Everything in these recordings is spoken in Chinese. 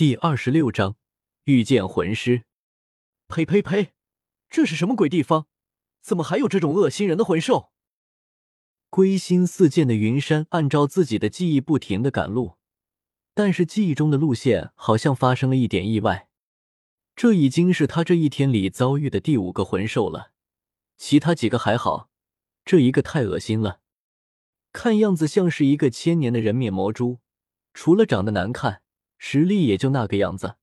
第二十六章遇见魂师。呸呸呸！这是什么鬼地方？怎么还有这种恶心人的魂兽？归心似箭的云山按照自己的记忆不停的赶路，但是记忆中的路线好像发生了一点意外。这已经是他这一天里遭遇的第五个魂兽了，其他几个还好，这一个太恶心了，看样子像是一个千年的人面魔蛛，除了长得难看，实力也就那个样子。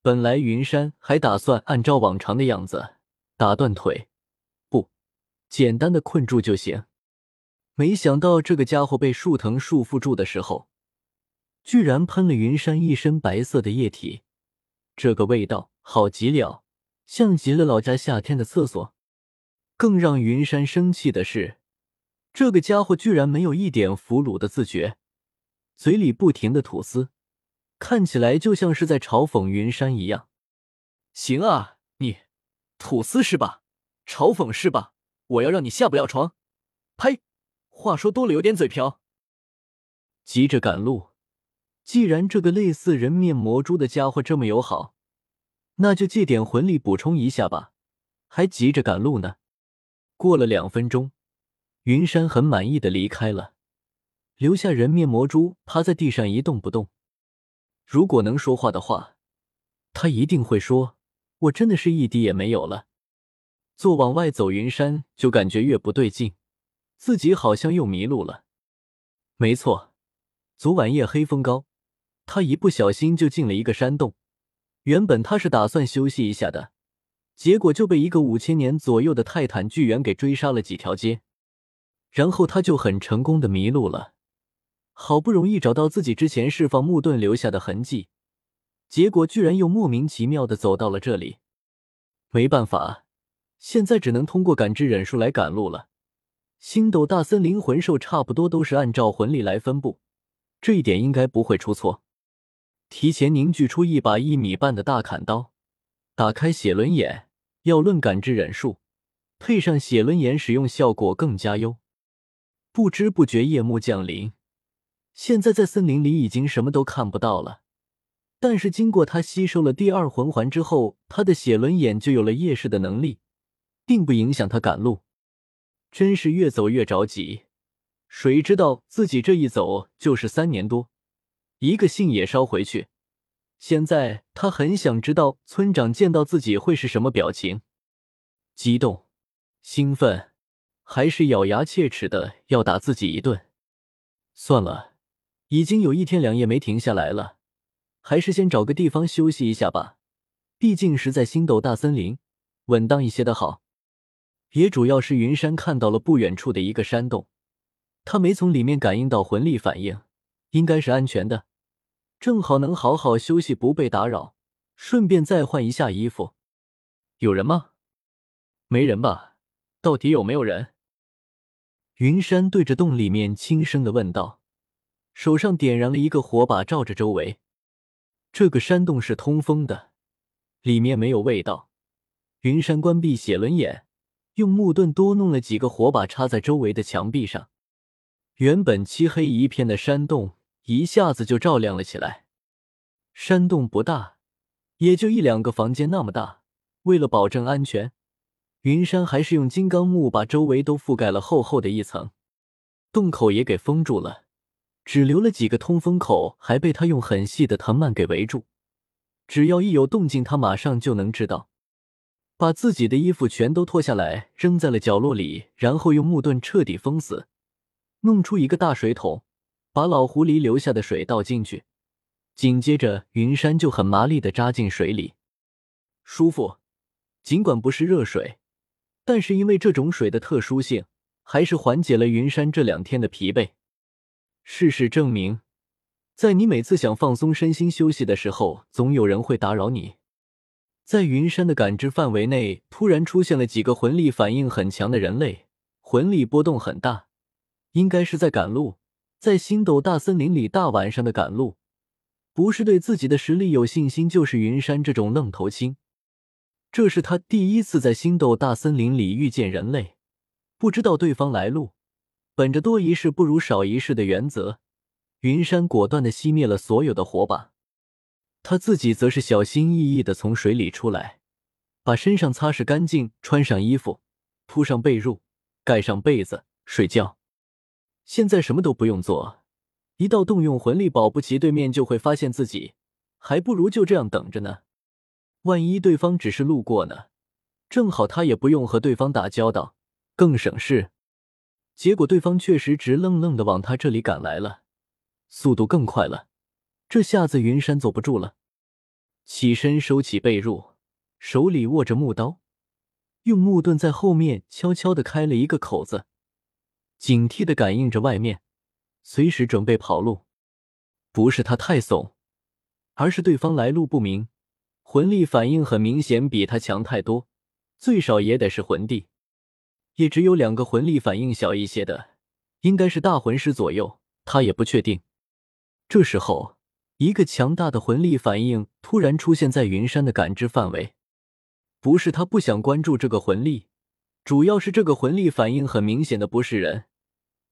本来云山还打算按照往常的样子打断腿，不，简单的困住就行。没想到这个家伙被树藤束缚住的时候，居然喷了云山一身白色的液体。这个味道好极了，像极了老家夏天的厕所。更让云山生气的是，这个家伙居然没有一点俘虏的自觉，嘴里不停的吐丝，看起来就像是在嘲讽云山一样。行啊，你吐丝是吧？嘲讽是吧？我要让你下不了床！呸！话说多了有点嘴瓢。急着赶路。既然这个类似人面魔蛛的家伙这么友好，那就借点魂力补充一下吧，还急着赶路呢。过了两分钟，云山很满意的离开了，留下人面魔蛛趴在地上一动不动。如果能说话的话，他一定会说：“我真的是一滴也没有了。”坐往外走，云山就感觉越不对劲，自己好像又迷路了。没错，昨晚夜黑风高。他一不小心就进了一个山洞，原本他是打算休息一下的，结果就被一个五千年左右的泰坦巨猿给追杀了几条街，然后他就很成功的迷路了。好不容易找到自己之前释放木盾留下的痕迹，结果居然又莫名其妙的走到了这里。没办法，现在只能通过感知忍术来赶路了。星斗大森林魂兽差不多都是按照魂力来分布，这一点应该不会出错。提前凝聚出一把一米半的大砍刀，打开写轮眼。要论感知忍术，配上写轮眼使用效果更加优。不知不觉夜幕降临，现在在森林里已经什么都看不到了。但是经过他吸收了第二魂环之后，他的写轮眼就有了夜视的能力，并不影响他赶路。真是越走越着急，谁知道自己这一走就是三年多。一个信也捎回去。现在他很想知道村长见到自己会是什么表情：激动、兴奋，还是咬牙切齿的要打自己一顿？算了，已经有一天两夜没停下来了，还是先找个地方休息一下吧。毕竟是在星斗大森林，稳当一些的好。也主要是云山看到了不远处的一个山洞，他没从里面感应到魂力反应。应该是安全的，正好能好好休息，不被打扰，顺便再换一下衣服。有人吗？没人吧？到底有没有人？云山对着洞里面轻声的问道，手上点燃了一个火把，照着周围。这个山洞是通风的，里面没有味道。云山关闭写轮眼，用木盾多弄了几个火把，插在周围的墙壁上。原本漆黑一片的山洞。一下子就照亮了起来。山洞不大，也就一两个房间那么大。为了保证安全，云山还是用金刚木把周围都覆盖了厚厚的一层，洞口也给封住了，只留了几个通风口，还被他用很细的藤蔓给围住。只要一有动静，他马上就能知道。把自己的衣服全都脱下来，扔在了角落里，然后用木盾彻底封死，弄出一个大水桶。把老狐狸留下的水倒进去，紧接着云山就很麻利的扎进水里，舒服。尽管不是热水，但是因为这种水的特殊性，还是缓解了云山这两天的疲惫。事实证明，在你每次想放松身心休息的时候，总有人会打扰你。在云山的感知范围内，突然出现了几个魂力反应很强的人类，魂力波动很大，应该是在赶路。在星斗大森林里大晚上的赶路，不是对自己的实力有信心，就是云山这种愣头青。这是他第一次在星斗大森林里遇见人类，不知道对方来路。本着多一事不如少一事的原则，云山果断的熄灭了所有的火把。他自己则是小心翼翼的从水里出来，把身上擦拭干净，穿上衣服，铺上被褥，盖上被子睡觉。现在什么都不用做，一到动用魂力，保不齐对面就会发现自己，还不如就这样等着呢。万一对方只是路过呢？正好他也不用和对方打交道，更省事。结果对方确实直愣愣的往他这里赶来了，速度更快了。这下子云山坐不住了，起身收起被褥，手里握着木刀，用木盾在后面悄悄的开了一个口子，警惕的感应着外面，随时准备跑路。不是他太怂，而是对方来路不明，魂力反应很明显比他强太多，最少也得是魂帝。也只有两个魂力反应小一些的，应该是大魂师左右，他也不确定。这时候，一个强大的魂力反应突然出现在云山的感知范围。不是他不想关注这个魂力，主要是这个魂力反应很明显的不是人，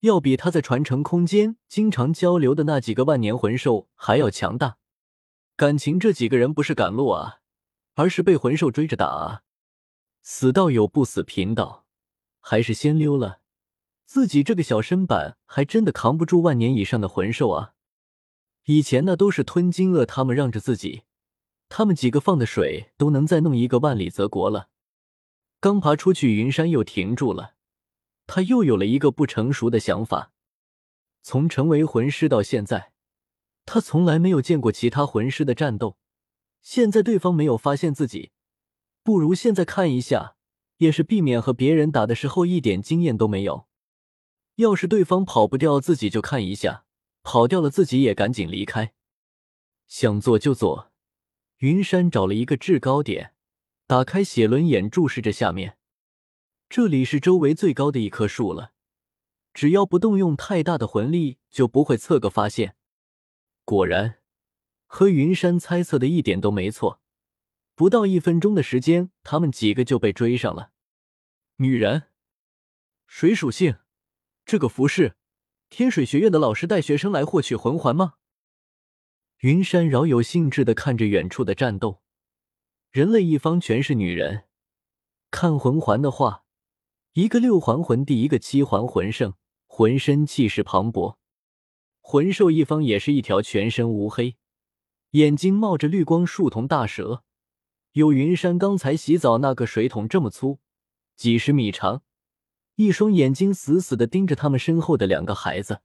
要比他在传承空间经常交流的那几个万年魂兽还要强大。感情这几个人不是赶路啊，而是被魂兽追着打啊！死道友不死贫道。还是先溜了，自己这个小身板还真的扛不住万年以上的魂兽啊！以前那都是吞金鳄他们让着自己，他们几个放的水都能再弄一个万里泽国了。刚爬出去，云山又停住了，他又有了一个不成熟的想法。从成为魂师到现在，他从来没有见过其他魂师的战斗。现在对方没有发现自己，不如现在看一下。也是避免和别人打的时候一点经验都没有。要是对方跑不掉，自己就看一下；跑掉了，自己也赶紧离开。想做就做。云山找了一个制高点，打开写轮眼，注视着下面。这里是周围最高的一棵树了，只要不动用太大的魂力，就不会测个发现。果然，和云山猜测的一点都没错。不到一分钟的时间，他们几个就被追上了。女人，水属性，这个服饰，天水学院的老师带学生来获取魂环吗？云山饶有兴致的看着远处的战斗，人类一方全是女人。看魂环的话，一个六环魂帝，一个七环魂圣，浑身气势磅礴。魂兽一方也是一条全身乌黑，眼睛冒着绿光树同大蛇。有云山刚才洗澡那个水桶这么粗，几十米长，一双眼睛死死地盯着他们身后的两个孩子。